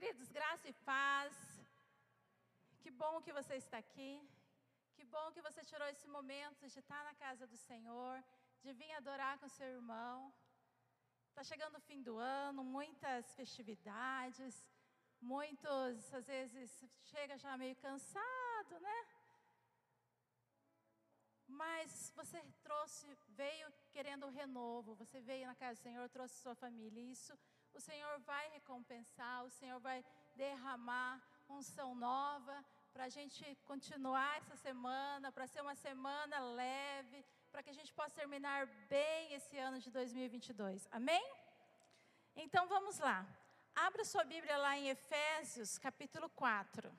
Queridos, graça e paz. Que bom que você está aqui. Que bom que você tirou esse momento de estar na casa do Senhor, de vir adorar com seu irmão. Está chegando o fim do ano, muitas festividades, muitos, às vezes, chega já meio cansado, né? Mas você trouxe, veio querendo o renovo, você veio na casa do Senhor, trouxe sua família. Isso o Senhor vai recompensar, o Senhor vai derramar unção nova para a gente continuar essa semana, para ser uma semana leve, para que a gente possa terminar bem esse ano de 2022. Amém? Então vamos lá. Abra sua Bíblia lá em Efésios, capítulo 4.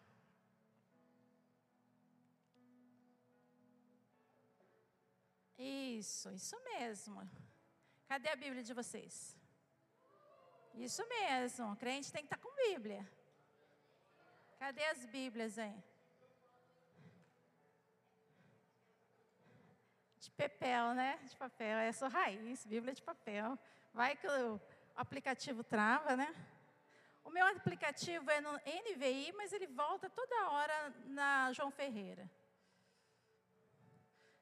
Isso, isso mesmo. Cadê a Bíblia de vocês? Isso mesmo, crente tem que estar tá com Bíblia. Cadê as Bíblias aí? De papel, né? De papel, é só raiz, Bíblia de papel. Vai que o aplicativo trava, né? O meu aplicativo é no NVI, mas ele volta toda hora na João Ferreira.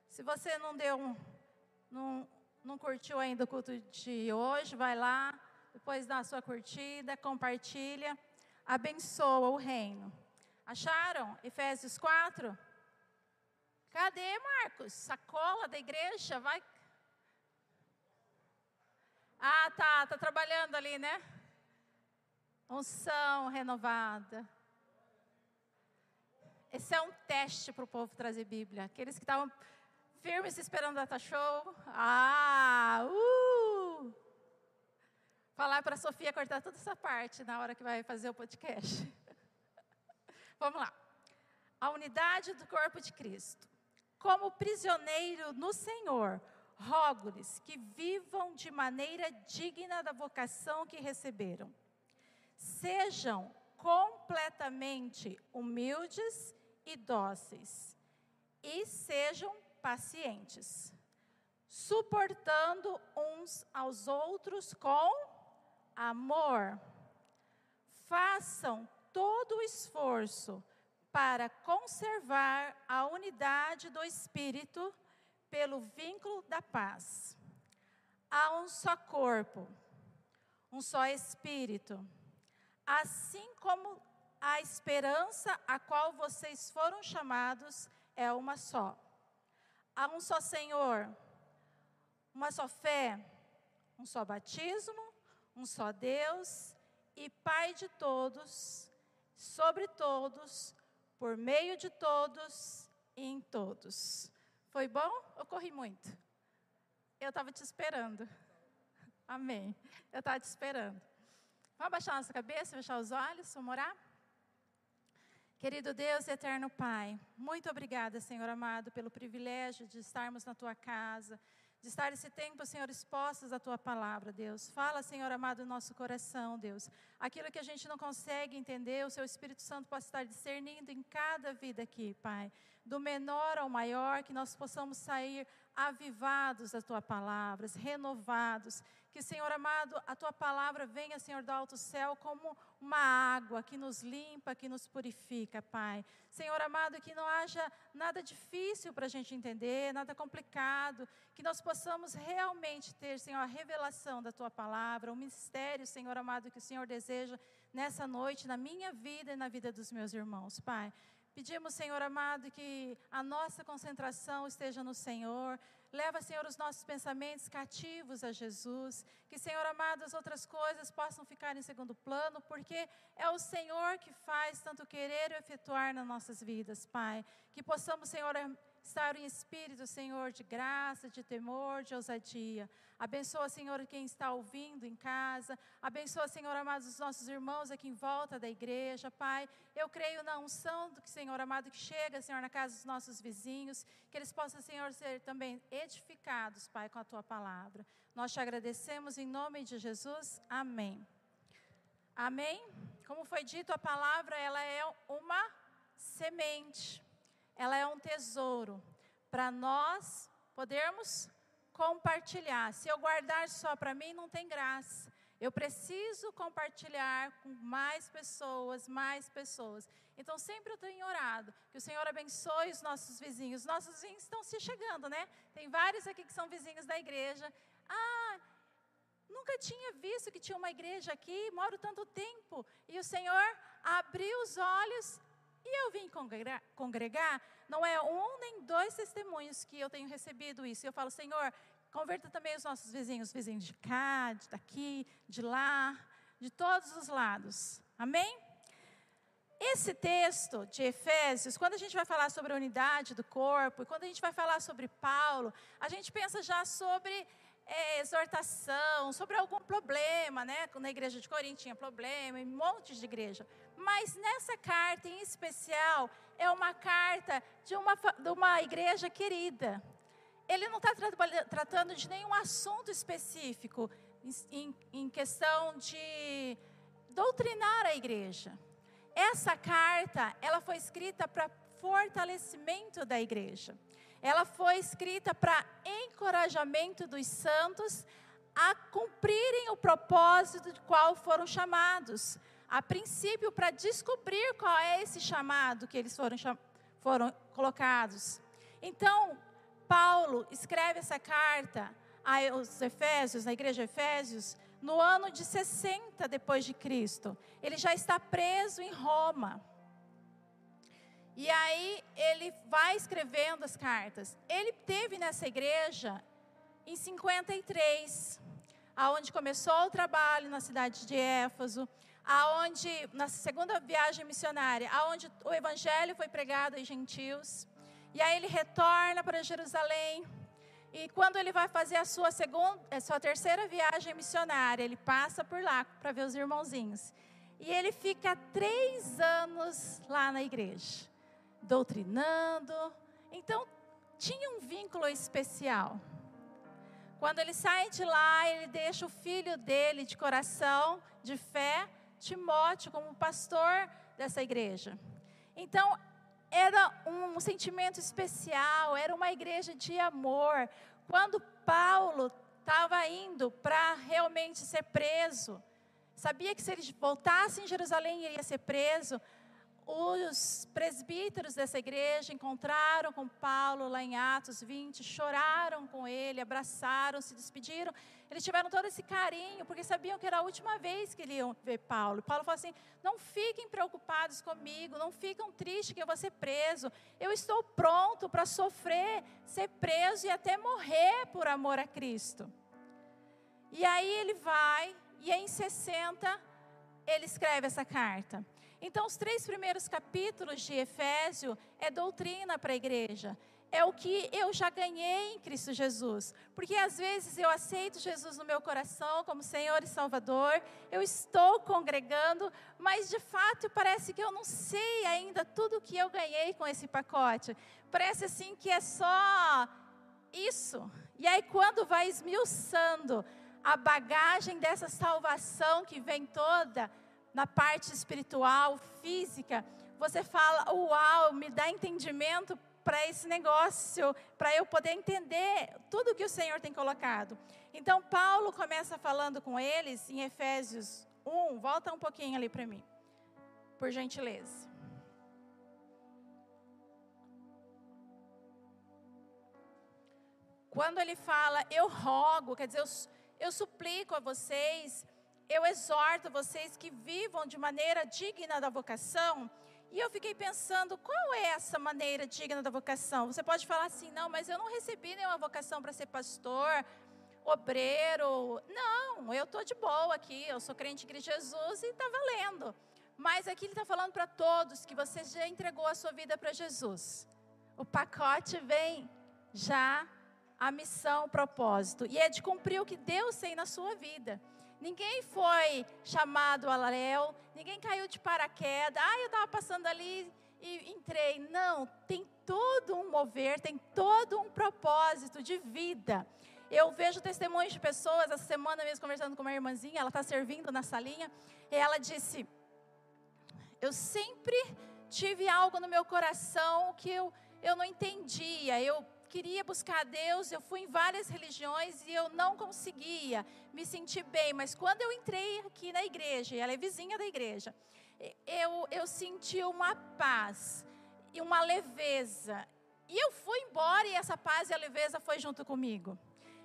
Se você não deu não, não curtiu ainda o culto de hoje, vai lá, depois dá a sua curtida, compartilha, abençoa o reino. Acharam? Efésios 4? Cadê, Marcos? Sacola da igreja? Vai. Ah, tá, tá trabalhando ali, né? Unção renovada. Esse é um teste para o povo trazer Bíblia. Aqueles que estavam firmes esperando o data show. Ah, uh! Falar para a Sofia cortar toda essa parte na hora que vai fazer o podcast. Vamos lá. A unidade do corpo de Cristo. Como prisioneiro no Senhor, rogo-lhes que vivam de maneira digna da vocação que receberam. Sejam completamente humildes e dóceis, e sejam pacientes, suportando uns aos outros com amor, façam todo o esforço para conservar a unidade do Espírito pelo vínculo da paz. Há um só corpo, um só Espírito, assim como a esperança a qual vocês foram chamados é uma só. Há um só Senhor, uma só fé, um só batismo, um só Deus e Pai de todos, sobre todos, por meio de todos e em todos. Foi bom ou corri muito? Eu estava te esperando. Amém. Eu estava te esperando. Vamos abaixar nossa cabeça, fechar os olhos, vamos orar? Querido Deus e eterno Pai, muito obrigada, Senhor amado, pelo privilégio de estarmos na tua casa de estar esse tempo, Senhor, expostos à tua palavra, Deus. Fala, Senhor amado, no nosso coração, Deus. Aquilo que a gente não consegue entender, o seu Espírito Santo possa estar discernindo em cada vida aqui, Pai. Do menor ao maior, que nós possamos sair avivados da tua palavra, renovados. Que, Senhor amado, a tua palavra venha, Senhor, do alto céu como uma água que nos limpa, que nos purifica, Pai. Senhor amado, que não haja nada difícil para a gente entender, nada complicado, que nós possamos realmente ter, Senhor, a revelação da tua palavra, o mistério, Senhor amado, que o Senhor deseja nessa noite, na minha vida e na vida dos meus irmãos, Pai. Pedimos, Senhor amado, que a nossa concentração esteja no Senhor. Leva, Senhor, os nossos pensamentos cativos a Jesus. Que, Senhor amado, as outras coisas possam ficar em segundo plano, porque é o Senhor que faz tanto querer e efetuar nas nossas vidas, Pai. Que possamos, Senhor, estar em espírito, Senhor, de graça, de temor, de ousadia. Abençoa, Senhor, quem está ouvindo em casa. Abençoa, Senhor, amados, os nossos irmãos aqui em volta da igreja. Pai, eu creio na unção do que, Senhor amado, que chega, Senhor, na casa dos nossos vizinhos. Que eles possam, Senhor, ser também edificados, Pai, com a tua palavra. Nós te agradecemos em nome de Jesus. Amém. Amém? Como foi dito, a palavra, ela é uma semente ela é um tesouro para nós podermos compartilhar. Se eu guardar só para mim, não tem graça. Eu preciso compartilhar com mais pessoas, mais pessoas. Então, sempre eu tenho orado que o Senhor abençoe os nossos vizinhos. Nossos vizinhos estão se chegando, né? Tem vários aqui que são vizinhos da igreja. Ah, nunca tinha visto que tinha uma igreja aqui, moro tanto tempo. E o Senhor abriu os olhos e eu vim congregar, congregar. Não é um nem dois testemunhos que eu tenho recebido isso. Eu falo, Senhor, Converta também os nossos vizinhos, vizinhos de cá, de daqui, de lá, de todos os lados. Amém? Esse texto de Efésios, quando a gente vai falar sobre a unidade do corpo, e quando a gente vai falar sobre Paulo, a gente pensa já sobre é, exortação, sobre algum problema, né? Na igreja de Corinto tinha problema, em montes de igreja. Mas nessa carta em especial, é uma carta de uma, de uma igreja querida, ele não está tratando de nenhum assunto específico em, em questão de doutrinar a igreja. Essa carta, ela foi escrita para fortalecimento da igreja. Ela foi escrita para encorajamento dos santos a cumprirem o propósito de qual foram chamados. A princípio, para descobrir qual é esse chamado que eles foram, foram colocados. Então, Paulo escreve essa carta aos Efésios, na igreja de Efésios, no ano de 60 depois de Cristo. Ele já está preso em Roma. E aí ele vai escrevendo as cartas. Ele teve nessa igreja em 53, aonde começou o trabalho na cidade de Éfaso, aonde na segunda viagem missionária, aonde o evangelho foi pregado aos gentios. E aí ele retorna para Jerusalém. E quando ele vai fazer a sua segunda, a sua terceira viagem missionária, ele passa por lá para ver os irmãozinhos. E ele fica três anos lá na igreja, doutrinando. Então, tinha um vínculo especial. Quando ele sai de lá, ele deixa o filho dele de coração, de fé, Timóteo, como pastor dessa igreja. Então, era um sentimento especial, era uma igreja de amor. Quando Paulo estava indo para realmente ser preso, sabia que se ele voltasse em Jerusalém ele ia ser preso, os presbíteros dessa igreja encontraram com Paulo lá em Atos 20, choraram com ele, abraçaram, se despediram. Eles tiveram todo esse carinho, porque sabiam que era a última vez que iam ver Paulo. Paulo falou assim: não fiquem preocupados comigo, não ficam tristes que eu vou ser preso. Eu estou pronto para sofrer, ser preso e até morrer por amor a Cristo. E aí ele vai, e em 60 ele escreve essa carta. Então, os três primeiros capítulos de Efésio é doutrina para a igreja. É o que eu já ganhei em Cristo Jesus. Porque às vezes eu aceito Jesus no meu coração como Senhor e Salvador, eu estou congregando, mas de fato parece que eu não sei ainda tudo o que eu ganhei com esse pacote. Parece assim que é só isso. E aí, quando vai esmiuçando a bagagem dessa salvação que vem toda, na parte espiritual, física, você fala, uau, me dá entendimento para esse negócio, para eu poder entender tudo que o Senhor tem colocado. Então, Paulo começa falando com eles em Efésios 1, volta um pouquinho ali para mim, por gentileza. Quando ele fala, eu rogo, quer dizer, eu, eu suplico a vocês eu exorto vocês que vivam de maneira digna da vocação. E eu fiquei pensando, qual é essa maneira digna da vocação? Você pode falar assim, não, mas eu não recebi nenhuma vocação para ser pastor, obreiro. Não, eu estou de boa aqui, eu sou crente em Jesus e está valendo. Mas aqui ele está falando para todos que você já entregou a sua vida para Jesus. O pacote vem já a missão, o propósito. E é de cumprir o que Deus tem na sua vida. Ninguém foi chamado a Léo, ninguém caiu de paraquedas. Ah, eu estava passando ali e entrei. Não, tem todo um mover, tem todo um propósito de vida. Eu vejo testemunhos de pessoas, essa semana mesmo conversando com uma irmãzinha, ela está servindo na salinha, e ela disse: Eu sempre tive algo no meu coração que eu, eu não entendia. Eu queria buscar a Deus, eu fui em várias religiões e eu não conseguia me sentir bem. Mas quando eu entrei aqui na igreja, e ela é vizinha da igreja, eu, eu senti uma paz e uma leveza. E eu fui embora e essa paz e a leveza foi junto comigo.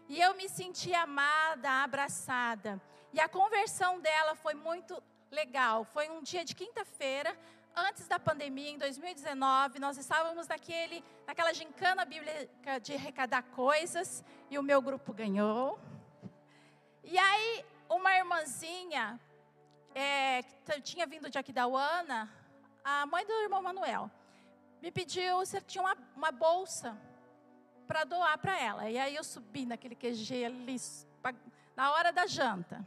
E eu me senti amada, abraçada. E a conversão dela foi muito legal. Foi um dia de quinta-feira, antes da pandemia, em 2019, nós estávamos naquele, naquela gincana bíblica de arrecadar coisas, e o meu grupo ganhou. E aí, uma irmãzinha, é, que tinha vindo de Aquidauana, a mãe do irmão Manuel, me pediu se tinha uma, uma bolsa para doar para ela. E aí eu subi naquele QG ali, na hora da janta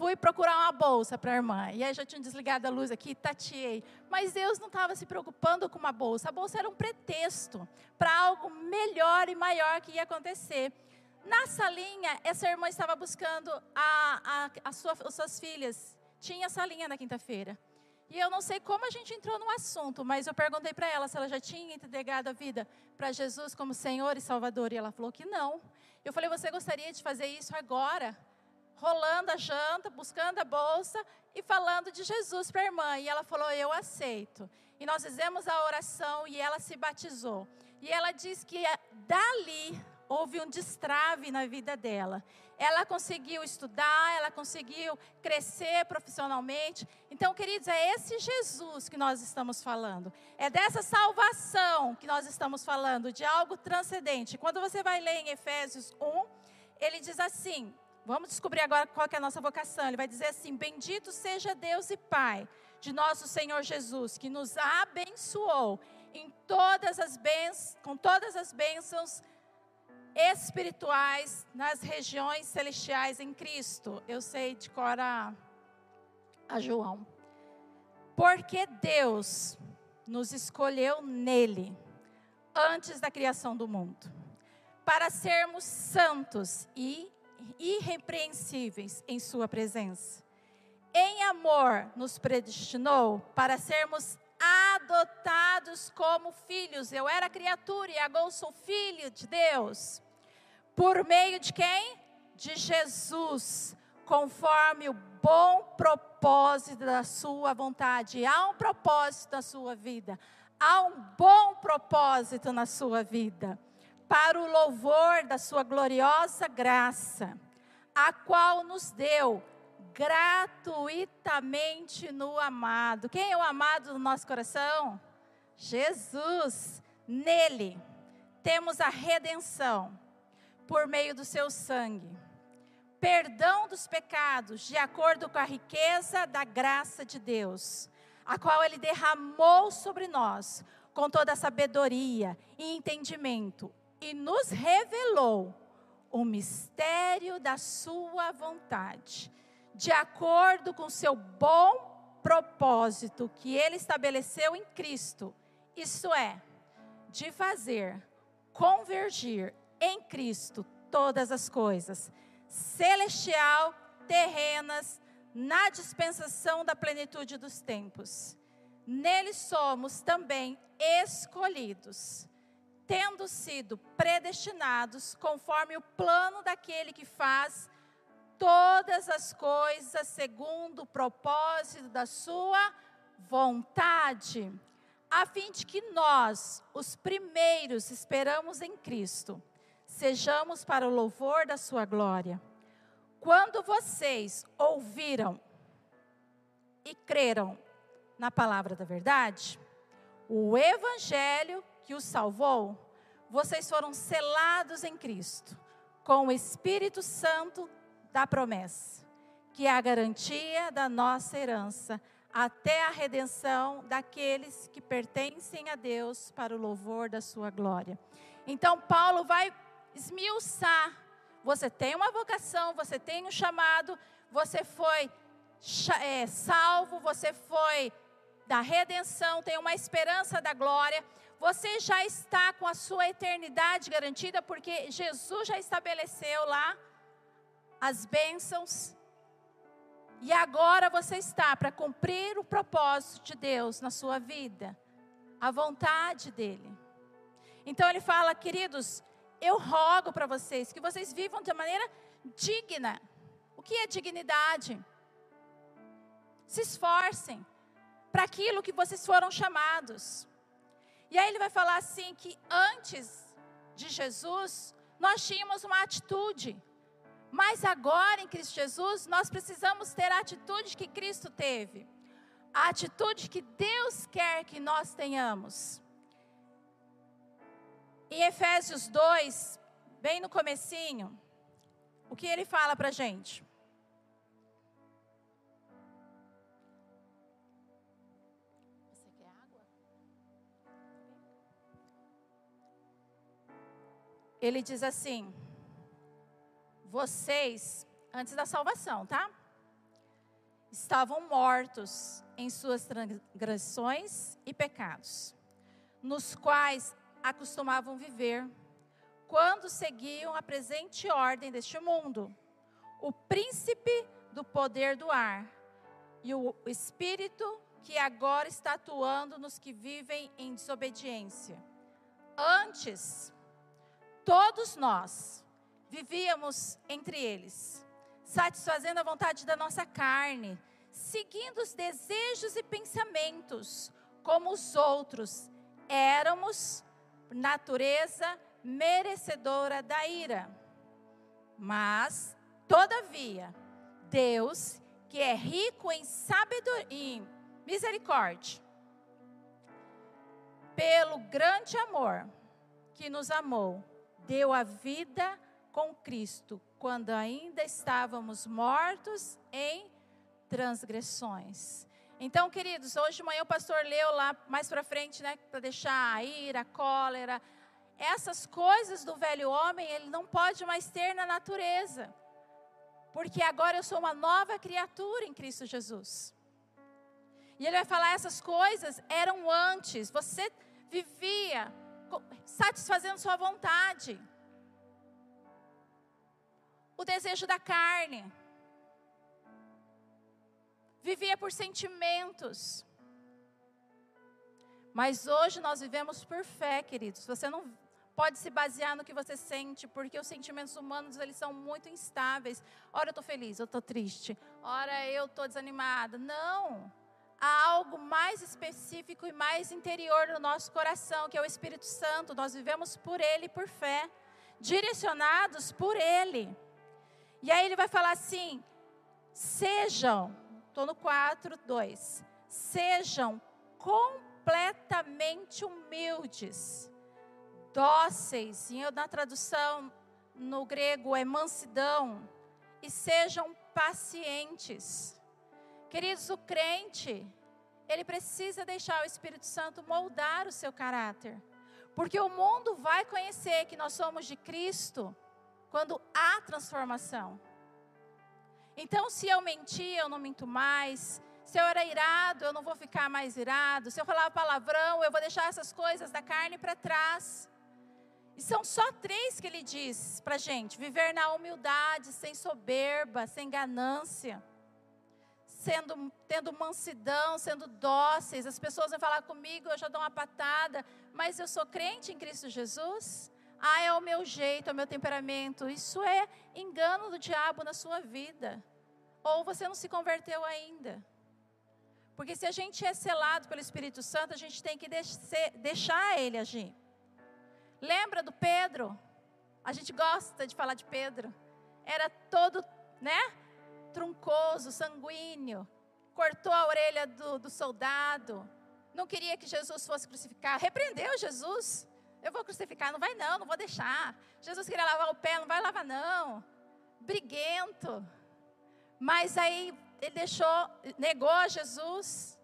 fui procurar uma bolsa para a irmã. E aí já tinha desligado a luz aqui, tateei. Mas Deus não estava se preocupando com uma bolsa. A bolsa era um pretexto para algo melhor e maior que ia acontecer. Na salinha, essa irmã estava buscando a, a, a sua, as suas filhas. Tinha salinha na quinta-feira. E eu não sei como a gente entrou no assunto, mas eu perguntei para ela se ela já tinha entregado a vida para Jesus como Senhor e Salvador. E ela falou que não. Eu falei, você gostaria de fazer isso agora? Rolando a janta, buscando a bolsa e falando de Jesus para a irmã. E ela falou: Eu aceito. E nós fizemos a oração e ela se batizou. E ela diz que eh, dali houve um destrave na vida dela. Ela conseguiu estudar, ela conseguiu crescer profissionalmente. Então, queridos, é esse Jesus que nós estamos falando. É dessa salvação que nós estamos falando, de algo transcendente. Quando você vai ler em Efésios 1, ele diz assim: Vamos descobrir agora qual é a nossa vocação. Ele vai dizer assim: Bendito seja Deus e Pai de nosso Senhor Jesus, que nos abençoou em todas as bênçãos, com todas as bênçãos espirituais nas regiões celestiais em Cristo. Eu sei de cor a, a João. Porque Deus nos escolheu nele antes da criação do mundo, para sermos santos e irrepreensíveis em Sua presença. Em amor, nos predestinou para sermos adotados como filhos. Eu era criatura e agora sou filho de Deus. Por meio de quem? De Jesus, conforme o bom propósito da Sua vontade. Há um propósito na sua vida. Há um bom propósito na sua vida para o louvor da sua gloriosa graça, a qual nos deu gratuitamente no amado. Quem é o amado do nosso coração? Jesus. Nele temos a redenção por meio do seu sangue. Perdão dos pecados, de acordo com a riqueza da graça de Deus, a qual ele derramou sobre nós com toda a sabedoria e entendimento e nos revelou o mistério da sua vontade, de acordo com seu bom propósito que ele estabeleceu em Cristo, isso é, de fazer convergir em Cristo todas as coisas, celestial, terrenas, na dispensação da plenitude dos tempos. Nele somos também escolhidos tendo sido predestinados conforme o plano daquele que faz todas as coisas segundo o propósito da sua vontade, a fim de que nós, os primeiros, esperamos em Cristo, sejamos para o louvor da sua glória. Quando vocês ouviram e creram na palavra da verdade, o evangelho que os salvou, vocês foram selados em Cristo com o Espírito Santo da promessa, que é a garantia da nossa herança até a redenção daqueles que pertencem a Deus para o louvor da sua glória. Então Paulo vai esmiuçar. Você tem uma vocação, você tem um chamado, você foi é, salvo, você foi da redenção, tem uma esperança da glória você já está com a sua eternidade garantida, porque Jesus já estabeleceu lá as bênçãos. E agora você está para cumprir o propósito de Deus na sua vida, a vontade dEle. Então ele fala, queridos, eu rogo para vocês que vocês vivam de maneira digna. O que é dignidade? Se esforcem para aquilo que vocês foram chamados. E aí ele vai falar assim que antes de Jesus, nós tínhamos uma atitude. Mas agora em Cristo Jesus, nós precisamos ter a atitude que Cristo teve. A atitude que Deus quer que nós tenhamos. Em Efésios 2, bem no comecinho, o que ele fala para gente? Ele diz assim: vocês, antes da salvação, tá? Estavam mortos em suas transgressões e pecados, nos quais acostumavam viver, quando seguiam a presente ordem deste mundo, o príncipe do poder do ar e o espírito que agora está atuando nos que vivem em desobediência. Antes, todos nós vivíamos entre eles, satisfazendo a vontade da nossa carne, seguindo os desejos e pensamentos, como os outros, éramos natureza merecedora da ira. Mas, todavia, Deus, que é rico em sabedoria e misericórdia, pelo grande amor que nos amou, deu a vida com Cristo, quando ainda estávamos mortos em transgressões. Então, queridos, hoje de manhã o pastor leu lá mais para frente, né, para deixar a ira, a cólera, essas coisas do velho homem, ele não pode mais ter na natureza. Porque agora eu sou uma nova criatura em Cristo Jesus. E ele vai falar essas coisas eram antes, você vivia satisfazendo sua vontade. O desejo da carne vivia por sentimentos. Mas hoje nós vivemos por fé, queridos. Você não pode se basear no que você sente, porque os sentimentos humanos eles são muito instáveis. Ora eu estou feliz, eu estou triste. Ora eu estou desanimada. Não. Há algo mais específico e mais interior no nosso coração, que é o Espírito Santo. Nós vivemos por Ele, por fé, direcionados por Ele. E aí ele vai falar assim: sejam Estou no 4, 2. Sejam completamente humildes, dóceis, e na tradução no grego é mansidão, e sejam pacientes. Queridos, o crente, ele precisa deixar o Espírito Santo moldar o seu caráter, porque o mundo vai conhecer que nós somos de Cristo quando há transformação. Então, se eu mentir, eu não minto mais. Se eu era irado, eu não vou ficar mais irado. Se eu falava palavrão, eu vou deixar essas coisas da carne para trás. E são só três que ele diz para gente: viver na humildade, sem soberba, sem ganância, sendo, tendo mansidão, sendo dóceis. As pessoas vão falar comigo, eu já dou uma patada, mas eu sou crente em Cristo Jesus. Ah, é o meu jeito, é o meu temperamento. Isso é engano do diabo na sua vida. Ou você não se converteu ainda. Porque se a gente é selado pelo Espírito Santo, a gente tem que deixar ele agir. Lembra do Pedro? A gente gosta de falar de Pedro. Era todo, né? Truncoso, sanguíneo. Cortou a orelha do, do soldado. Não queria que Jesus fosse crucificado. Repreendeu Jesus. Eu vou crucificar, não vai não, não vou deixar. Jesus queria lavar o pé, não vai lavar não. Briguento. Mas aí ele deixou, negou Jesus,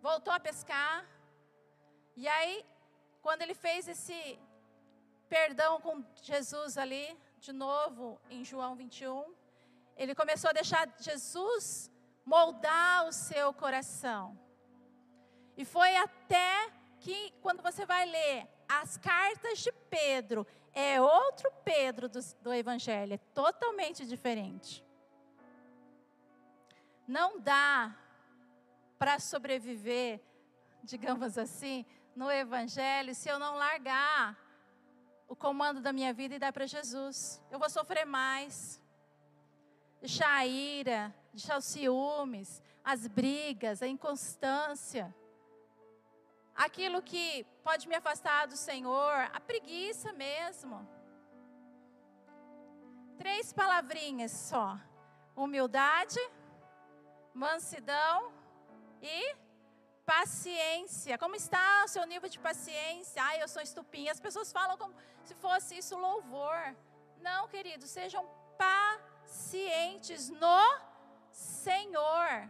voltou a pescar. E aí, quando ele fez esse perdão com Jesus ali, de novo em João 21, ele começou a deixar Jesus moldar o seu coração. E foi até que, quando você vai ler as cartas de Pedro, é outro Pedro do, do Evangelho, é totalmente diferente. Não dá para sobreviver, digamos assim, no Evangelho se eu não largar o comando da minha vida e dar para Jesus. Eu vou sofrer mais. Deixar a ira, deixar os ciúmes, as brigas, a inconstância. Aquilo que pode me afastar do Senhor, a preguiça mesmo. Três palavrinhas só: humildade, mansidão e paciência. Como está o seu nível de paciência? Ai, eu sou estupinha. As pessoas falam como se fosse isso louvor. Não, queridos, sejam pacientes no Senhor.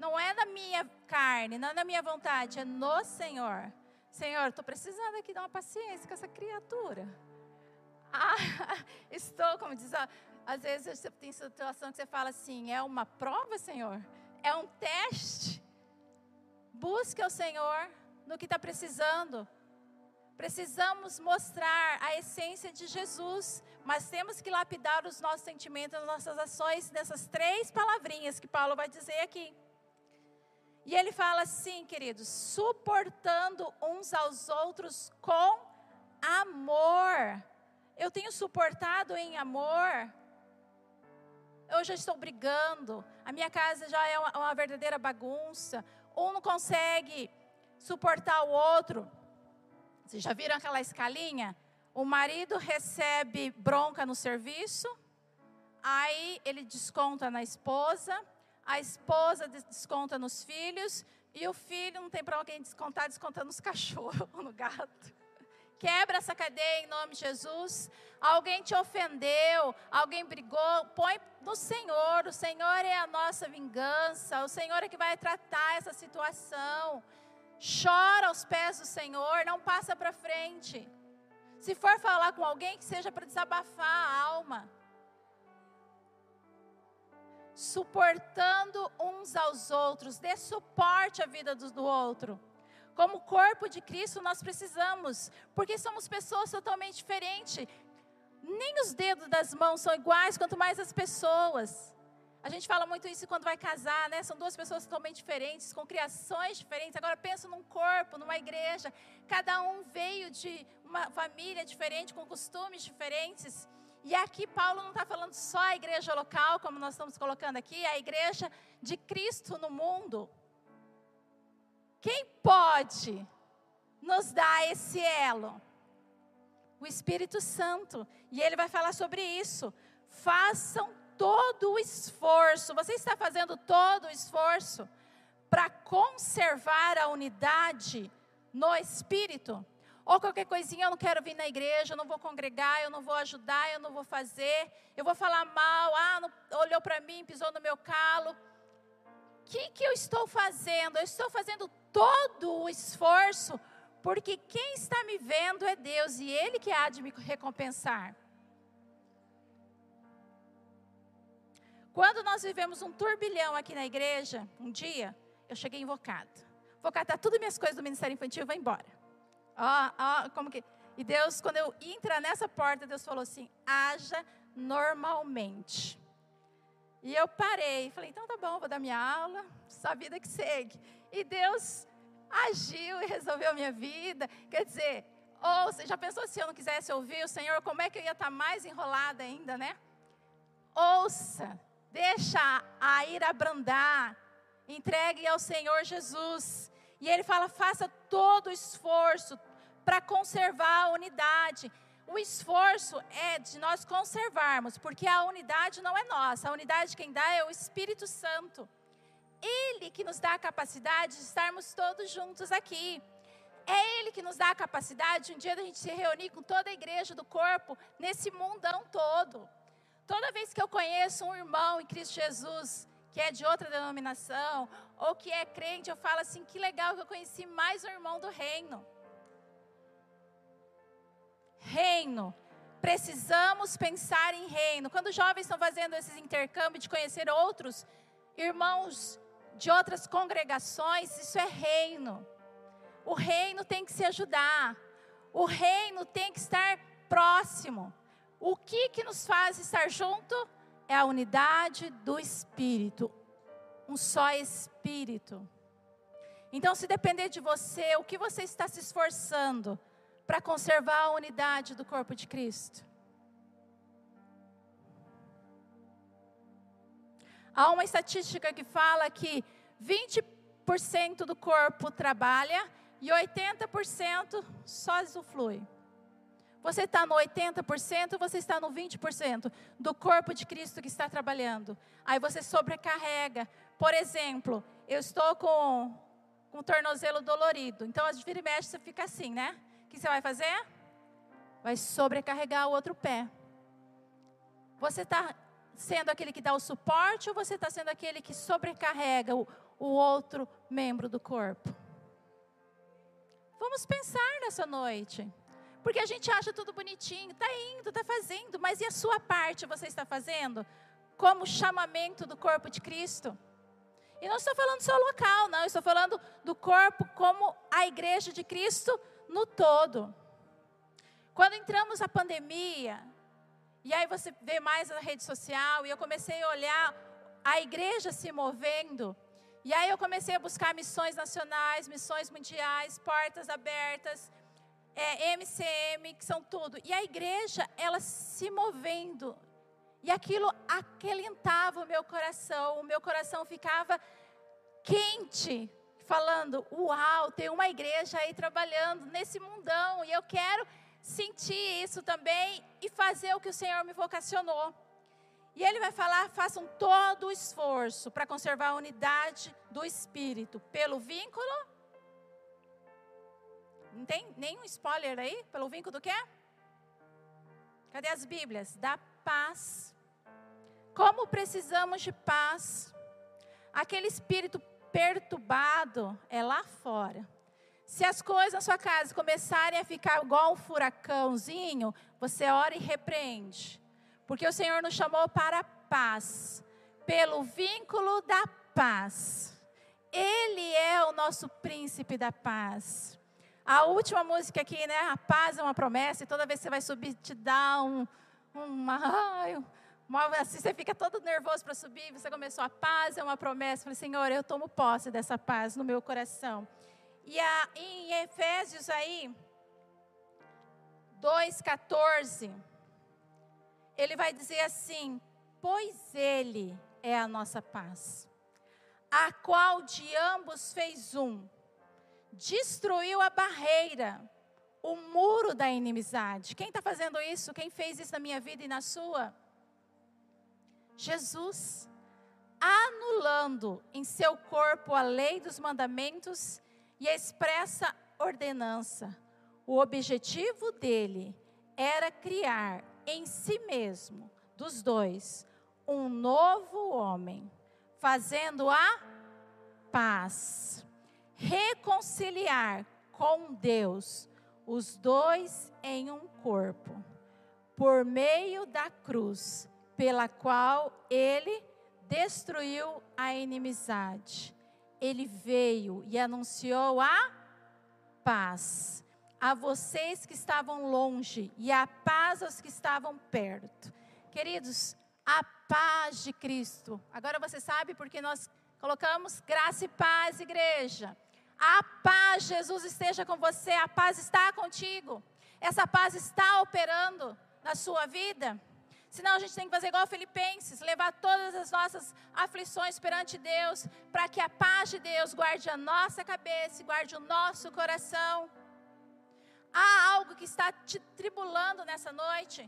Não é na minha carne, não é na minha vontade, é no Senhor. Senhor, estou precisando aqui dar uma paciência com essa criatura. Ah, estou, como diz, às vezes você tem situação que você fala assim: é uma prova, Senhor? É um teste? Busque o Senhor no que está precisando. Precisamos mostrar a essência de Jesus, mas temos que lapidar os nossos sentimentos, as nossas ações nessas três palavrinhas que Paulo vai dizer aqui. E ele fala assim, queridos, suportando uns aos outros com amor. Eu tenho suportado em amor eu já estou brigando, a minha casa já é uma, uma verdadeira bagunça, um não consegue suportar o outro. Vocês já viram aquela escalinha? O marido recebe bronca no serviço, aí ele desconta na esposa, a esposa desconta nos filhos, e o filho não tem para alguém descontar, desconta nos cachorros no gato. Quebra essa cadeia em nome de Jesus. Alguém te ofendeu, alguém brigou, põe no Senhor. O Senhor é a nossa vingança. O Senhor é que vai tratar essa situação. Chora aos pés do Senhor, não passa para frente. Se for falar com alguém, que seja para desabafar a alma. Suportando uns aos outros, dê suporte à vida do, do outro. Como corpo de Cristo, nós precisamos, porque somos pessoas totalmente diferentes. Nem os dedos das mãos são iguais, quanto mais as pessoas. A gente fala muito isso quando vai casar, né? São duas pessoas totalmente diferentes, com criações diferentes. Agora penso num corpo, numa igreja. Cada um veio de uma família diferente, com costumes diferentes. E aqui Paulo não está falando só a igreja local, como nós estamos colocando aqui, a igreja de Cristo no mundo. Quem pode nos dar esse elo? O Espírito Santo. E ele vai falar sobre isso. Façam todo o esforço. Você está fazendo todo o esforço para conservar a unidade no Espírito? Ou qualquer coisinha, eu não quero vir na igreja, eu não vou congregar, eu não vou ajudar, eu não vou fazer, eu vou falar mal, ah, não, olhou para mim, pisou no meu calo. O que, que eu estou fazendo? Eu estou fazendo todo o esforço, porque quem está me vendo é Deus e Ele que há de me recompensar. Quando nós vivemos um turbilhão aqui na igreja, um dia, eu cheguei invocado. Vou catar tudo minhas coisas do Ministério Infantil e vou embora. Ó, ó, como que. E Deus, quando eu entrar nessa porta, Deus falou assim: haja normalmente. E eu parei, falei, então tá bom, vou dar minha aula, só a vida que segue. E Deus agiu e resolveu a minha vida. Quer dizer, ou você já pensou se eu não quisesse ouvir o Senhor, como é que eu ia estar mais enrolada ainda, né? Ouça, deixa a ira abrandar, entregue ao Senhor Jesus. E ele fala: faça todo o esforço para conservar a unidade. O esforço é de nós conservarmos, porque a unidade não é nossa, a unidade quem dá é o Espírito Santo. Ele que nos dá a capacidade de estarmos todos juntos aqui. É Ele que nos dá a capacidade de um dia a gente se reunir com toda a igreja do corpo nesse mundão todo. Toda vez que eu conheço um irmão em Cristo Jesus que é de outra denominação ou que é crente, eu falo assim: que legal que eu conheci mais um irmão do reino. Reino. Precisamos pensar em reino. Quando os jovens estão fazendo esses intercâmbios de conhecer outros irmãos de outras congregações, isso é reino. O reino tem que se ajudar. O reino tem que estar próximo. O que que nos faz estar junto? É a unidade do espírito. Um só espírito. Então, se depender de você, o que você está se esforçando para conservar a unidade do corpo de Cristo? Há uma estatística que fala que 20% do corpo trabalha e 80% só usufrui. Você está no 80%, você está no 20% do corpo de Cristo que está trabalhando. Aí você sobrecarrega. Por exemplo, eu estou com, com o tornozelo dolorido. Então, as vira e mexe, você fica assim, né? Que você vai fazer? Vai sobrecarregar o outro pé. Você está sendo aquele que dá o suporte ou você está sendo aquele que sobrecarrega o, o outro membro do corpo? Vamos pensar nessa noite. Porque a gente acha tudo bonitinho, está indo, está fazendo, mas e a sua parte você está fazendo? Como chamamento do corpo de Cristo? E não estou falando só local, não, estou falando do corpo como a igreja de Cristo no todo. Quando entramos na pandemia, e aí você vê mais na rede social, e eu comecei a olhar a igreja se movendo, e aí eu comecei a buscar missões nacionais, missões mundiais, portas abertas, é, MCM, que são tudo. E a igreja, ela se movendo. E aquilo aquelentava o meu coração. O meu coração ficava quente, falando: Uau, tem uma igreja aí trabalhando nesse mundão. E eu quero sentir isso também e fazer o que o Senhor me vocacionou. E ele vai falar: façam todo o esforço para conservar a unidade do espírito, pelo vínculo não tem nenhum spoiler aí? Pelo vínculo do quê? Cadê as Bíblias? Da paz. Como precisamos de paz. Aquele espírito perturbado é lá fora. Se as coisas na sua casa começarem a ficar igual um furacãozinho, você ora e repreende. Porque o Senhor nos chamou para a paz, pelo vínculo da paz. Ele é o nosso príncipe da paz. A última música aqui, né? A paz é uma promessa, e toda vez que você vai subir, te dá um, uma, assim, você fica todo nervoso para subir, você começou, a paz é uma promessa. Eu falei, Senhor, eu tomo posse dessa paz no meu coração. E a, em Efésios aí, 2,14, ele vai dizer assim: Pois Ele é a nossa paz, a qual de ambos fez um destruiu a barreira, o muro da inimizade. Quem está fazendo isso? Quem fez isso na minha vida e na sua? Jesus, anulando em seu corpo a lei dos mandamentos e a expressa ordenança. O objetivo dele era criar em si mesmo, dos dois, um novo homem, fazendo a paz reconciliar com Deus os dois em um corpo, por meio da cruz, pela qual ele destruiu a inimizade. Ele veio e anunciou a paz a vocês que estavam longe e a paz aos que estavam perto. Queridos, a paz de Cristo. Agora você sabe porque nós colocamos graça e paz, igreja. A paz, Jesus esteja com você, a paz está contigo. Essa paz está operando na sua vida. Senão a gente tem que fazer igual Filipenses, levar todas as nossas aflições perante Deus, para que a paz de Deus guarde a nossa cabeça guarde o nosso coração. Há algo que está te tribulando nessa noite?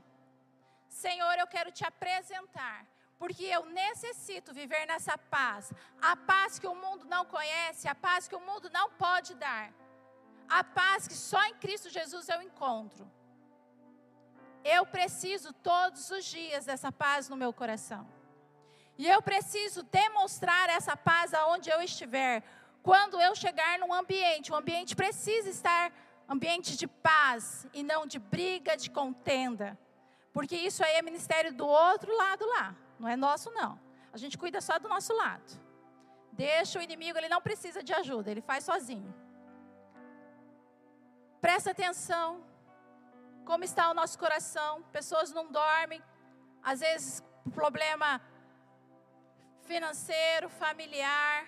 Senhor, eu quero te apresentar porque eu necessito viver nessa paz, a paz que o mundo não conhece, a paz que o mundo não pode dar, a paz que só em Cristo Jesus eu encontro. Eu preciso todos os dias dessa paz no meu coração. E eu preciso demonstrar essa paz aonde eu estiver. Quando eu chegar num ambiente, o ambiente precisa estar ambiente de paz e não de briga, de contenda. Porque isso aí é ministério do outro lado lá. Não é nosso, não. A gente cuida só do nosso lado. Deixa o inimigo, ele não precisa de ajuda, ele faz sozinho. Presta atenção. Como está o nosso coração? Pessoas não dormem. Às vezes, problema financeiro, familiar.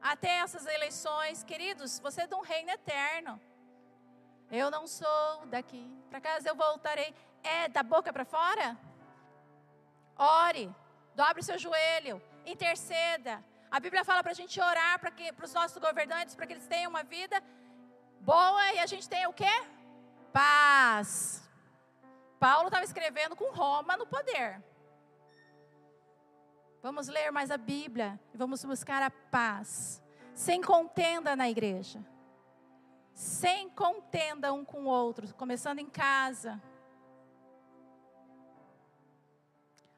até essas eleições, queridos, você é de um reino eterno. Eu não sou daqui, para casa eu voltarei. É da boca para fora? Ore, dobre seu joelho, interceda. A Bíblia fala para a gente orar para os nossos governantes, para que eles tenham uma vida boa e a gente tenha o quê? Paz. Paulo estava escrevendo com Roma no poder. Vamos ler mais a Bíblia e vamos buscar a paz, sem contenda na igreja, sem contenda um com o outro, começando em casa.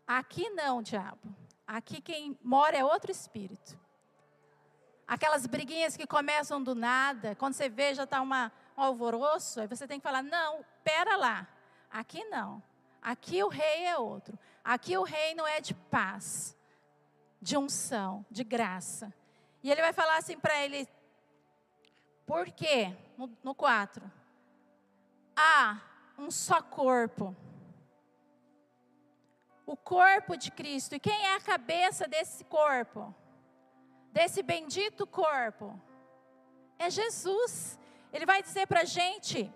Aqui não, diabo. Aqui quem mora é outro espírito. Aquelas briguinhas que começam do nada, quando você vê já está um alvoroço, aí você tem que falar: não, pera lá. Aqui não. Aqui o rei é outro. Aqui o reino é de paz, de unção, de graça. E ele vai falar assim para ele: por quê? No 4. Há um só corpo. O corpo de Cristo. E quem é a cabeça desse corpo? Desse bendito corpo? É Jesus. Ele vai dizer para a gente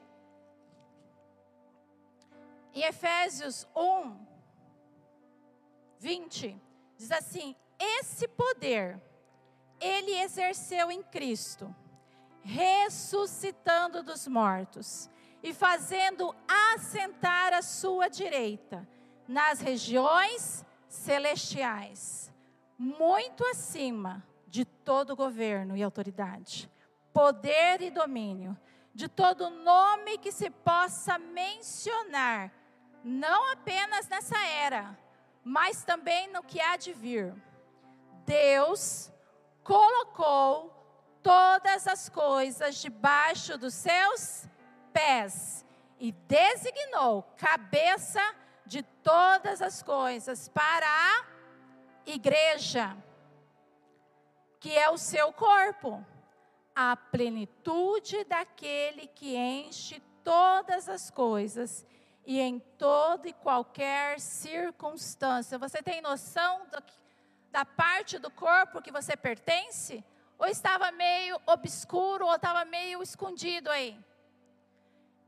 em Efésios 1, 20, diz assim: Esse poder ele exerceu em Cristo, ressuscitando dos mortos e fazendo assentar a sua direita nas regiões celestiais, muito acima de todo governo e autoridade, poder e domínio, de todo nome que se possa mencionar não apenas nessa era, mas também no que há de vir. Deus colocou todas as coisas debaixo dos seus pés e designou cabeça de todas as coisas para a igreja, que é o seu corpo, a plenitude daquele que enche todas as coisas e em toda e qualquer circunstância. Você tem noção do, da parte do corpo que você pertence? Ou estava meio obscuro, ou estava meio escondido aí?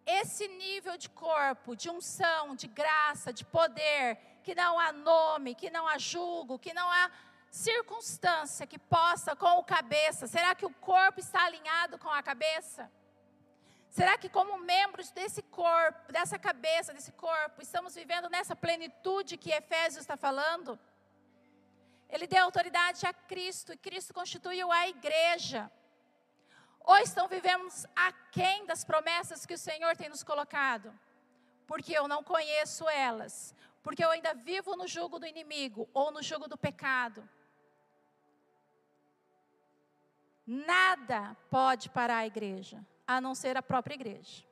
Esse nível de corpo, de unção, de graça, de poder, que não há nome, que não há julgo, que não há circunstância que possa com o cabeça. Será que o corpo está alinhado com a cabeça? Será que, como membros desse corpo, dessa cabeça, desse corpo, estamos vivendo nessa plenitude que Efésios está falando? Ele deu autoridade a Cristo e Cristo constituiu a igreja. Ou estão vivemos aquém das promessas que o Senhor tem nos colocado? Porque eu não conheço elas. Porque eu ainda vivo no jugo do inimigo ou no jugo do pecado. Nada pode parar a igreja a não ser a própria igreja.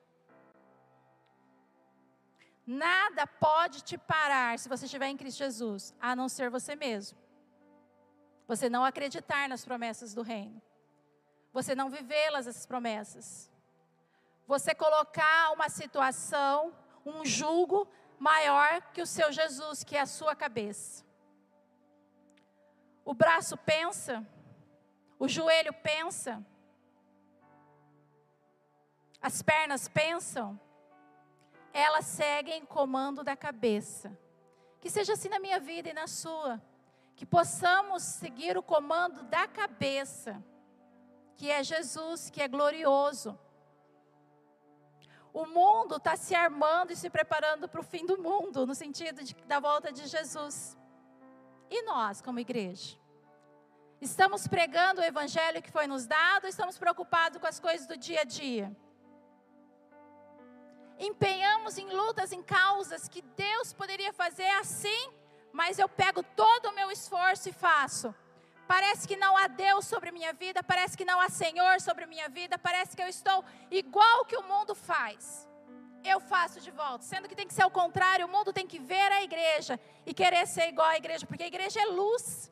Nada pode te parar se você estiver em Cristo Jesus, a não ser você mesmo. Você não acreditar nas promessas do reino. Você não vivê-las, essas promessas. Você colocar uma situação, um julgo maior que o seu Jesus, que é a sua cabeça. O braço pensa, o joelho pensa, as pernas pensam, elas seguem comando da cabeça. Que seja assim na minha vida e na sua. Que possamos seguir o comando da cabeça, que é Jesus, que é glorioso. O mundo está se armando e se preparando para o fim do mundo, no sentido de, da volta de Jesus. E nós, como igreja? Estamos pregando o evangelho que foi nos dado, estamos preocupados com as coisas do dia a dia? empenhamos em lutas, em causas que Deus poderia fazer assim, mas eu pego todo o meu esforço e faço. Parece que não há Deus sobre minha vida, parece que não há Senhor sobre minha vida, parece que eu estou igual que o mundo faz. Eu faço de volta, sendo que tem que ser o contrário, o mundo tem que ver a igreja e querer ser igual à igreja, porque a igreja é luz.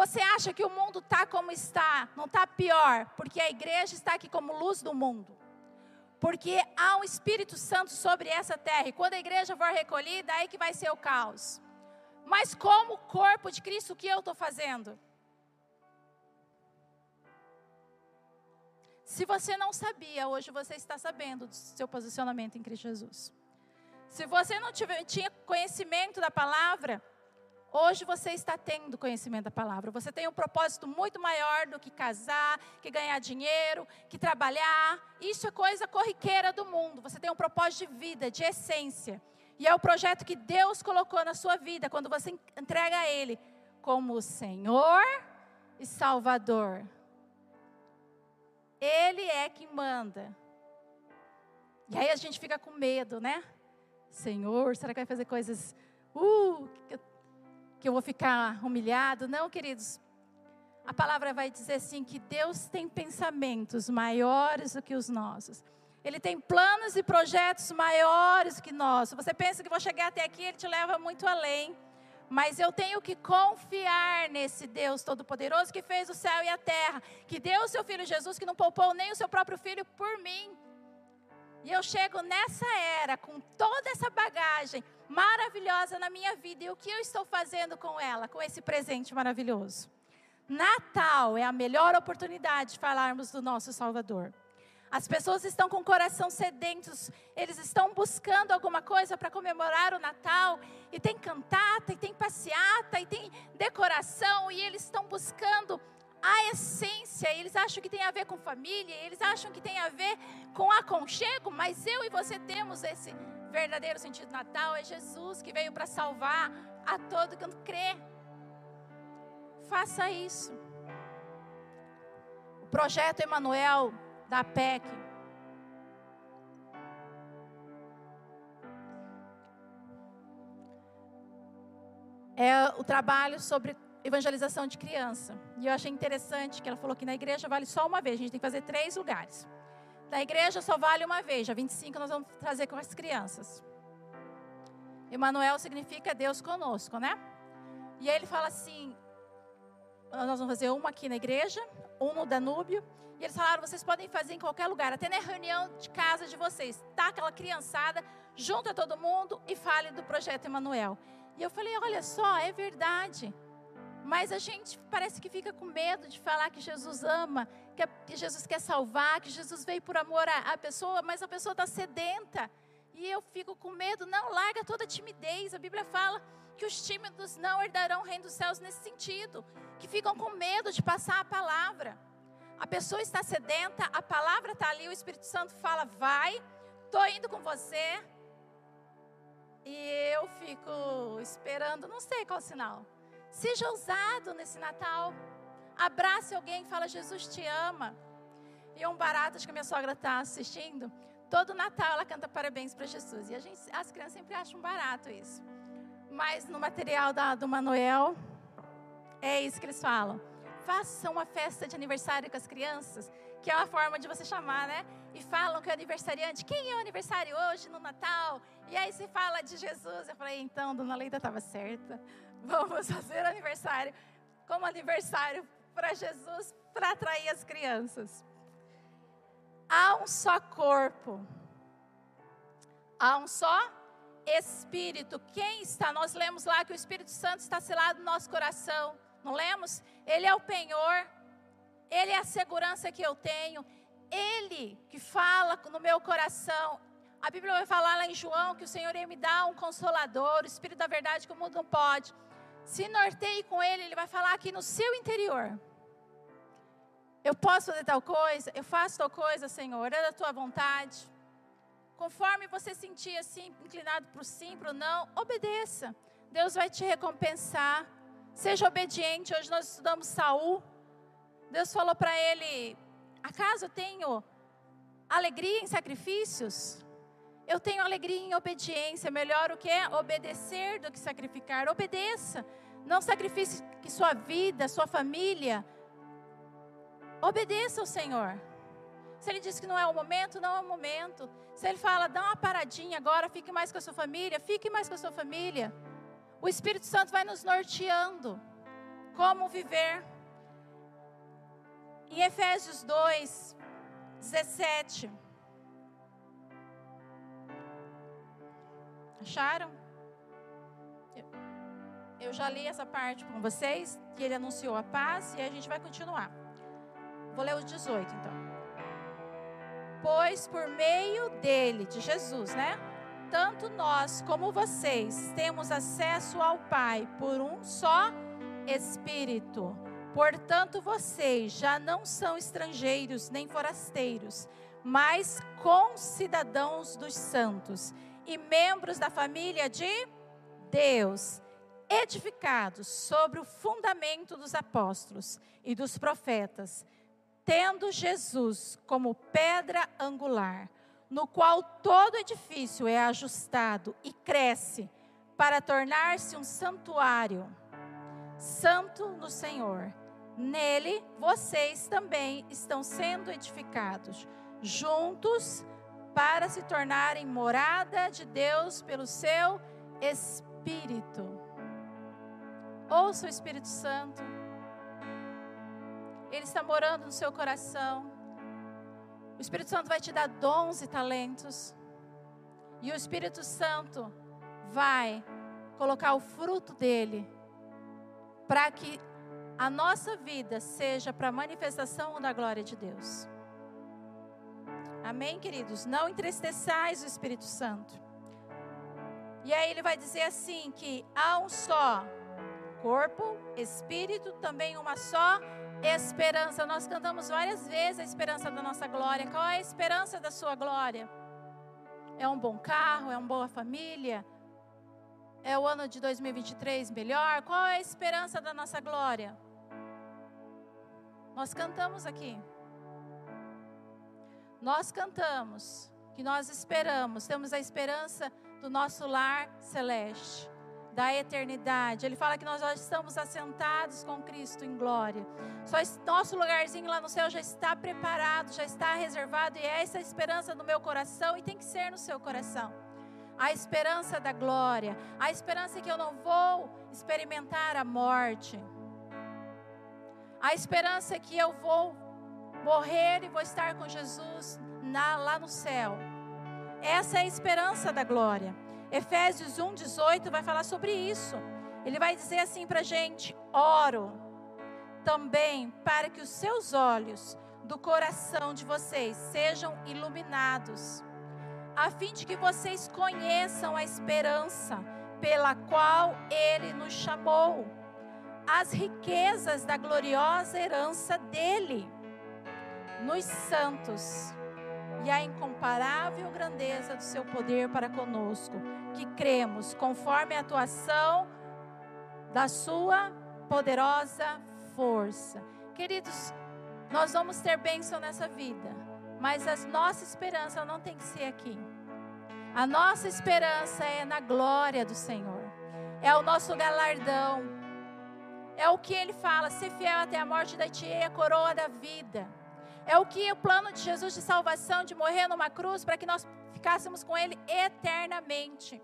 Você acha que o mundo está como está, não está pior, porque a igreja está aqui como luz do mundo porque há um Espírito Santo sobre essa terra, e quando a igreja for recolhida, aí que vai ser o caos. Mas como corpo de Cristo, o que eu estou fazendo? Se você não sabia, hoje você está sabendo do seu posicionamento em Cristo Jesus. Se você não tiver, tinha conhecimento da palavra, hoje você está tendo conhecimento da palavra. Você tem um propósito muito maior do que casar, que ganhar dinheiro, que trabalhar. Isso é coisa corriqueira do mundo. Você tem um propósito de vida, de essência. E é o projeto que Deus colocou na sua vida quando você entrega a Ele como Senhor e Salvador. Ele é quem manda. E aí a gente fica com medo, né? Senhor, será que vai fazer coisas uh, que, eu, que eu vou ficar humilhado? Não, queridos. A palavra vai dizer assim que Deus tem pensamentos maiores do que os nossos. Ele tem planos e projetos maiores que nós. Você pensa que vou chegar até aqui, ele te leva muito além. Mas eu tenho que confiar nesse Deus Todo-Poderoso que fez o céu e a terra, que deu o seu filho Jesus, que não poupou nem o seu próprio filho por mim. E eu chego nessa era com toda essa bagagem maravilhosa na minha vida. E o que eu estou fazendo com ela, com esse presente maravilhoso? Natal é a melhor oportunidade de falarmos do nosso Salvador. As pessoas estão com o coração sedentos, eles estão buscando alguma coisa para comemorar o Natal, e tem cantata, e tem passeata, e tem decoração, e eles estão buscando a essência, eles acham que tem a ver com família, eles acham que tem a ver com aconchego, mas eu e você temos esse verdadeiro sentido do Natal, é Jesus que veio para salvar a todo que crê. Faça isso. O projeto Emanuel da PEC. É o trabalho sobre evangelização de criança. E eu achei interessante que ela falou que na igreja vale só uma vez, a gente tem que fazer três lugares. Na igreja só vale uma vez, já 25 nós vamos trazer com as crianças. Emanuel significa Deus conosco, né? E aí ele fala assim: nós vamos fazer uma aqui na igreja, um no Danúbio e eles falaram: vocês podem fazer em qualquer lugar, até na reunião de casa de vocês. Tá aquela criançada, junta todo mundo e fale do projeto Emanuel. E eu falei: olha só, é verdade. Mas a gente parece que fica com medo de falar que Jesus ama, que Jesus quer salvar, que Jesus veio por amor à pessoa, mas a pessoa está sedenta. E eu fico com medo. Não, larga toda a timidez. A Bíblia fala que os tímidos não herdarão o reino dos céus nesse sentido, que ficam com medo de passar a palavra. A pessoa está sedenta, a palavra está ali, o Espírito Santo fala, vai, estou indo com você. E eu fico esperando, não sei qual sinal. Seja ousado nesse Natal. Abrace alguém fala, Jesus te ama. E um barato, que a minha sogra está assistindo. Todo Natal ela canta parabéns para Jesus. E a gente, as crianças sempre acham barato isso. Mas no material da, do Manuel, é isso que eles falam faça uma festa de aniversário com as crianças, que é uma forma de você chamar, né? E falam que é aniversariante. Quem é o aniversário hoje no Natal? E aí se fala de Jesus. Eu falei, então, dona Leida estava certa. Vamos fazer aniversário como aniversário para Jesus, para atrair as crianças. Há um só corpo. Há um só Espírito. Quem está? Nós lemos lá que o Espírito Santo está selado no nosso coração. Não lemos? Ele é o penhor, Ele é a segurança que eu tenho, Ele que fala no meu coração. A Bíblia vai falar lá em João que o Senhor ia me dar um consolador, o Espírito da verdade que o mundo não pode. Se norteie com Ele, Ele vai falar aqui no seu interior. Eu posso fazer tal coisa, eu faço tal coisa, Senhor, é da tua vontade. Conforme você sentir assim, inclinado para o sim, para o não, obedeça. Deus vai te recompensar. Seja obediente. Hoje nós estudamos Saul. Deus falou para ele: Acaso eu tenho alegria em sacrifícios? Eu tenho alegria em obediência. Melhor o que é obedecer do que sacrificar. Obedeça. Não sacrifique sua vida, sua família. Obedeça ao Senhor. Se Ele diz que não é o momento, não é o momento. Se Ele fala, dá uma paradinha agora, fique mais com a sua família, fique mais com a sua família. O Espírito Santo vai nos norteando como viver. Em Efésios 2, 17. Acharam? Eu já li essa parte com vocês, que ele anunciou a paz, e a gente vai continuar. Vou ler os 18 então. Pois por meio dele, de Jesus, né? Tanto nós como vocês temos acesso ao Pai por um só Espírito. Portanto, vocês já não são estrangeiros nem forasteiros, mas concidadãos dos santos e membros da família de Deus, edificados sobre o fundamento dos apóstolos e dos profetas, tendo Jesus como pedra angular, no qual todo edifício é ajustado e cresce para tornar-se um santuário santo no Senhor. Nele vocês também estão sendo edificados juntos para se tornarem morada de Deus pelo seu Espírito. Ouça o Espírito Santo. Ele está morando no seu coração. O Espírito Santo vai te dar dons e talentos. E o Espírito Santo vai colocar o fruto dele para que a nossa vida seja para a manifestação da glória de Deus. Amém, queridos? Não entristeçais o Espírito Santo. E aí ele vai dizer assim que há um só corpo, espírito, também uma só esperança. Nós cantamos várias vezes a esperança da nossa glória. Qual é a esperança da sua glória? É um bom carro, é uma boa família? É o ano de 2023 melhor? Qual é a esperança da nossa glória? Nós cantamos aqui. Nós cantamos que nós esperamos, temos a esperança do nosso lar celeste, da eternidade. Ele fala que nós já estamos assentados com Cristo em glória. Só nosso lugarzinho lá no céu já está preparado, já está reservado e é essa esperança do meu coração e tem que ser no seu coração. A esperança da glória, a esperança que eu não vou experimentar a morte. A esperança que eu vou morrer e vou estar com Jesus na, lá no céu. Essa é a esperança da glória. Efésios 1, 18 vai falar sobre isso. Ele vai dizer assim para a gente: oro também para que os seus olhos do coração de vocês sejam iluminados, a fim de que vocês conheçam a esperança pela qual Ele nos chamou, as riquezas da gloriosa herança dele nos santos e a incomparável grandeza do seu poder para conosco, que cremos conforme a atuação da sua poderosa força. Queridos, nós vamos ter bênção nessa vida, mas a nossa esperança não tem que ser aqui. A nossa esperança é na glória do Senhor, é o nosso galardão, é o que ele fala: ser fiel até a morte da tia, é a coroa da vida. É o que o plano de Jesus de salvação, de morrer numa cruz, para que nós ficássemos com Ele eternamente.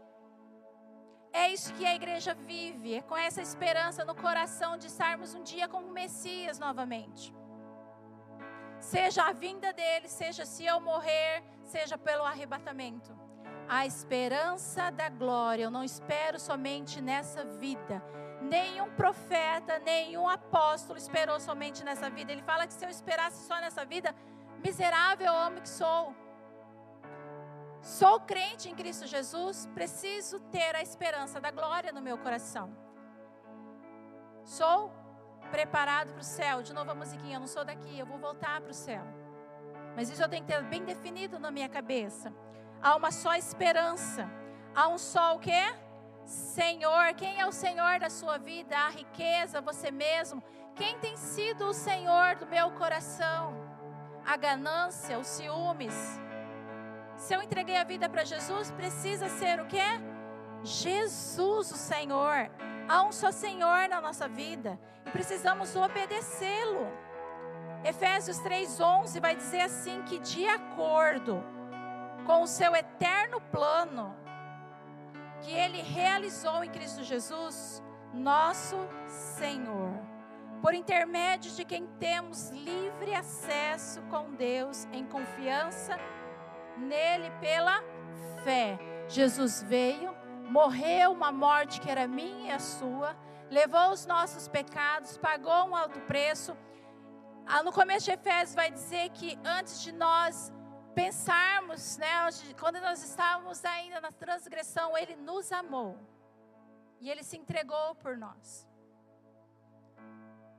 É isso que a igreja vive, é com essa esperança no coração de estarmos um dia como Messias novamente. Seja a vinda dele, seja se eu morrer, seja pelo arrebatamento. A esperança da glória, eu não espero somente nessa vida, Nenhum profeta, nenhum apóstolo esperou somente nessa vida. Ele fala que se eu esperasse só nessa vida, miserável homem que sou. Sou crente em Cristo Jesus, preciso ter a esperança da glória no meu coração. Sou preparado para o céu. De novo a musiquinha, eu não sou daqui, eu vou voltar para o céu. Mas isso eu tenho que ter bem definido na minha cabeça. Há uma só esperança. Há um só o quê? Senhor, quem é o Senhor da sua vida? A riqueza, você mesmo? Quem tem sido o Senhor do meu coração? A ganância, os ciúmes? Se eu entreguei a vida para Jesus, precisa ser o quê? Jesus, o Senhor. Há um só Senhor na nossa vida e precisamos obedecê-lo. Efésios 3:11 vai dizer assim que de acordo com o seu eterno plano, que ele realizou em Cristo Jesus, nosso Senhor, por intermédio de quem temos livre acesso com Deus em confiança nele pela fé. Jesus veio, morreu uma morte que era minha e a sua, levou os nossos pecados, pagou um alto preço. Ah, no começo de Efésios vai dizer que antes de nós pensarmos, né, quando nós estávamos ainda na transgressão, Ele nos amou e Ele se entregou por nós.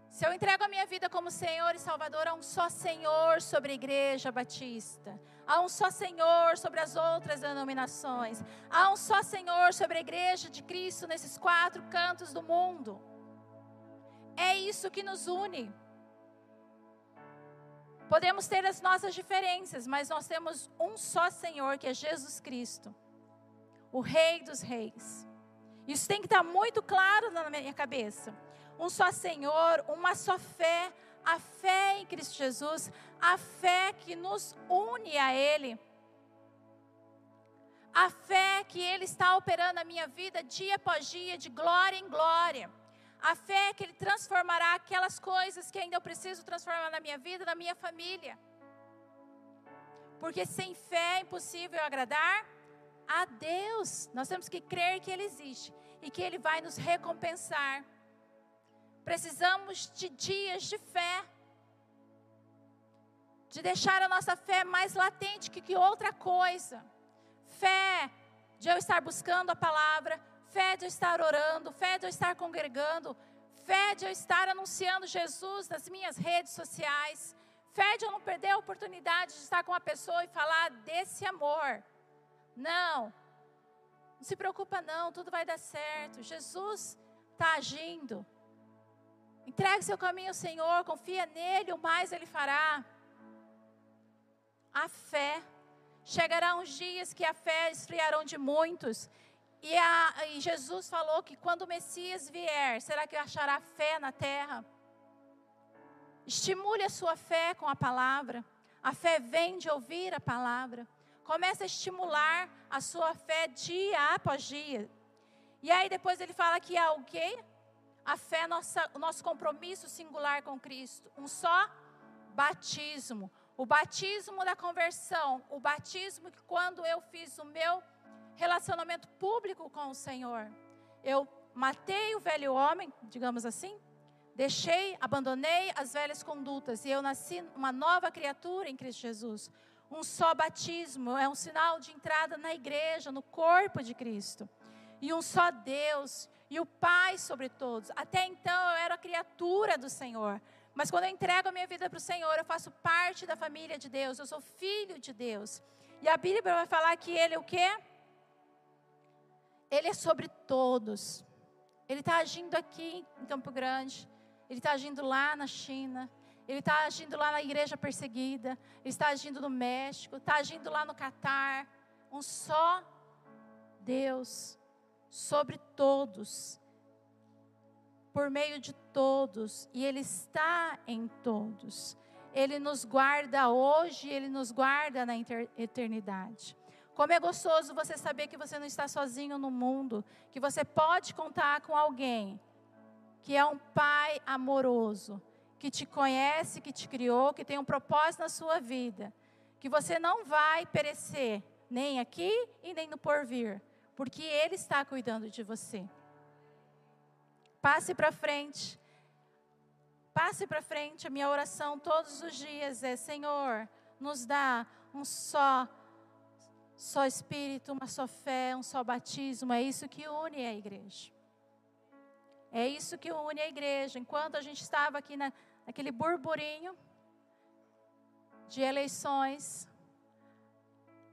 Se eu entrego a minha vida como Senhor e Salvador, há um só Senhor sobre a Igreja Batista, há um só Senhor sobre as outras denominações, há um só Senhor sobre a Igreja de Cristo nesses quatro cantos do mundo. É isso que nos une. Podemos ter as nossas diferenças, mas nós temos um só Senhor, que é Jesus Cristo, o Rei dos Reis. Isso tem que estar muito claro na minha cabeça. Um só Senhor, uma só fé, a fé em Cristo Jesus, a fé que nos une a Ele. A fé que Ele está operando na minha vida dia após dia, de glória em glória. A fé que Ele transformará aquelas coisas que ainda eu preciso transformar na minha vida, na minha família. Porque sem fé é impossível agradar a Deus. Nós temos que crer que Ele existe e que Ele vai nos recompensar. Precisamos de dias de fé, de deixar a nossa fé mais latente que, que outra coisa. Fé de eu estar buscando a palavra, fé de eu estar orando, fé de eu estar congregando, fé de eu estar anunciando Jesus nas minhas redes sociais, fé de eu não perder a oportunidade de estar com uma pessoa e falar desse amor. Não, não se preocupa não, tudo vai dar certo. Jesus está agindo. Entregue seu caminho ao Senhor, confia nele, o mais ele fará. A fé. Chegará uns dias que a fé esfriarão de muitos e, a, e, Jesus falou que quando o Messias vier, será que achará fé na terra? Estimule a sua fé com a palavra. A fé vem de ouvir a palavra. Comece a estimular a sua fé dia após dia. E aí depois ele fala que há o quê? A fé, nossa, o nosso compromisso singular com Cristo. Um só batismo. O batismo da conversão. O batismo que quando eu fiz o meu relacionamento público com o Senhor. Eu matei o velho homem, digamos assim, deixei, abandonei as velhas condutas e eu nasci uma nova criatura em Cristo Jesus. Um só batismo é um sinal de entrada na igreja, no corpo de Cristo. E um só Deus e o Pai sobre todos. Até então eu era criatura do Senhor. Mas quando eu entrego a minha vida para o Senhor, eu faço parte da família de Deus, eu sou filho de Deus. E a Bíblia vai falar que ele o quê? Ele é sobre todos. Ele está agindo aqui em Campo Grande. Ele está agindo lá na China. Ele está agindo lá na igreja perseguida. Ele está agindo no México. Está agindo lá no Catar. Um só Deus sobre todos. Por meio de todos. E Ele está em todos. Ele nos guarda hoje. Ele nos guarda na eternidade. Como é gostoso você saber que você não está sozinho no mundo, que você pode contar com alguém que é um pai amoroso, que te conhece, que te criou, que tem um propósito na sua vida, que você não vai perecer nem aqui e nem no porvir, porque ele está cuidando de você. Passe para frente. Passe para frente. A minha oração todos os dias é: Senhor, nos dá um só só Espírito, uma só fé, um só batismo, é isso que une a igreja. É isso que une a igreja. Enquanto a gente estava aqui na, naquele burburinho de eleições,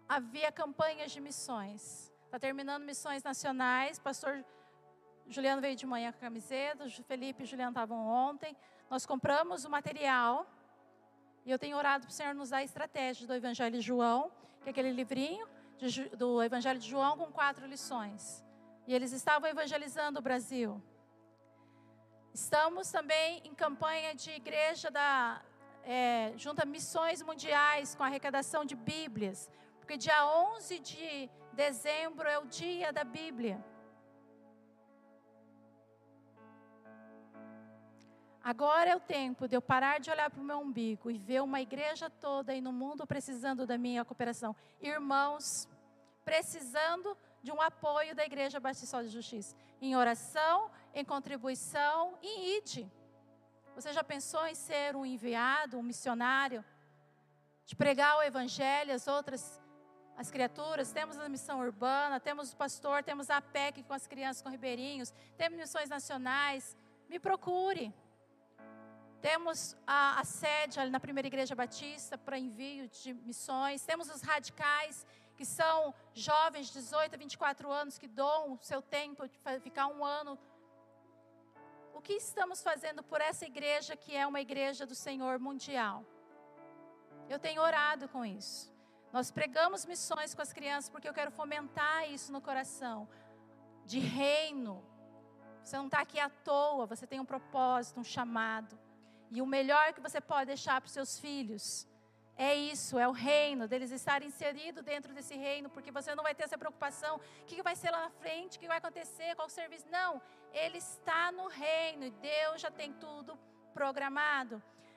havia campanhas de missões. Está terminando missões nacionais. Pastor Juliano veio de manhã com a camiseta, Felipe e Juliano estavam ontem. Nós compramos o material. E eu tenho orado para o Senhor nos dar a estratégia do Evangelho de João, que é aquele livrinho de, do Evangelho de João com quatro lições. E eles estavam evangelizando o Brasil. Estamos também em campanha de igreja da é, junta missões mundiais com arrecadação de Bíblias, porque dia 11 de dezembro é o dia da Bíblia. Agora é o tempo de eu parar de olhar para o meu umbigo e ver uma igreja toda aí no mundo precisando da minha cooperação. Irmãos, precisando de um apoio da Igreja Batista de Justiça. Em oração, em contribuição, em ide. Você já pensou em ser um enviado, um missionário? de pregar o evangelho às outras as criaturas, temos a missão urbana, temos o pastor, temos a PEC com as crianças com ribeirinhos, temos missões nacionais. Me procure. Temos a, a sede na primeira igreja batista para envio de missões. Temos os radicais, que são jovens de 18 a 24 anos que doam o seu tempo de ficar um ano. O que estamos fazendo por essa igreja que é uma igreja do Senhor mundial? Eu tenho orado com isso. Nós pregamos missões com as crianças porque eu quero fomentar isso no coração de reino. Você não está aqui à toa, você tem um propósito, um chamado. E o melhor que você pode deixar para os seus filhos é isso, é o reino, deles estarem inseridos dentro desse reino, porque você não vai ter essa preocupação: o que vai ser lá na frente, o que vai acontecer, qual o serviço. Não, ele está no reino e Deus já tem tudo programado.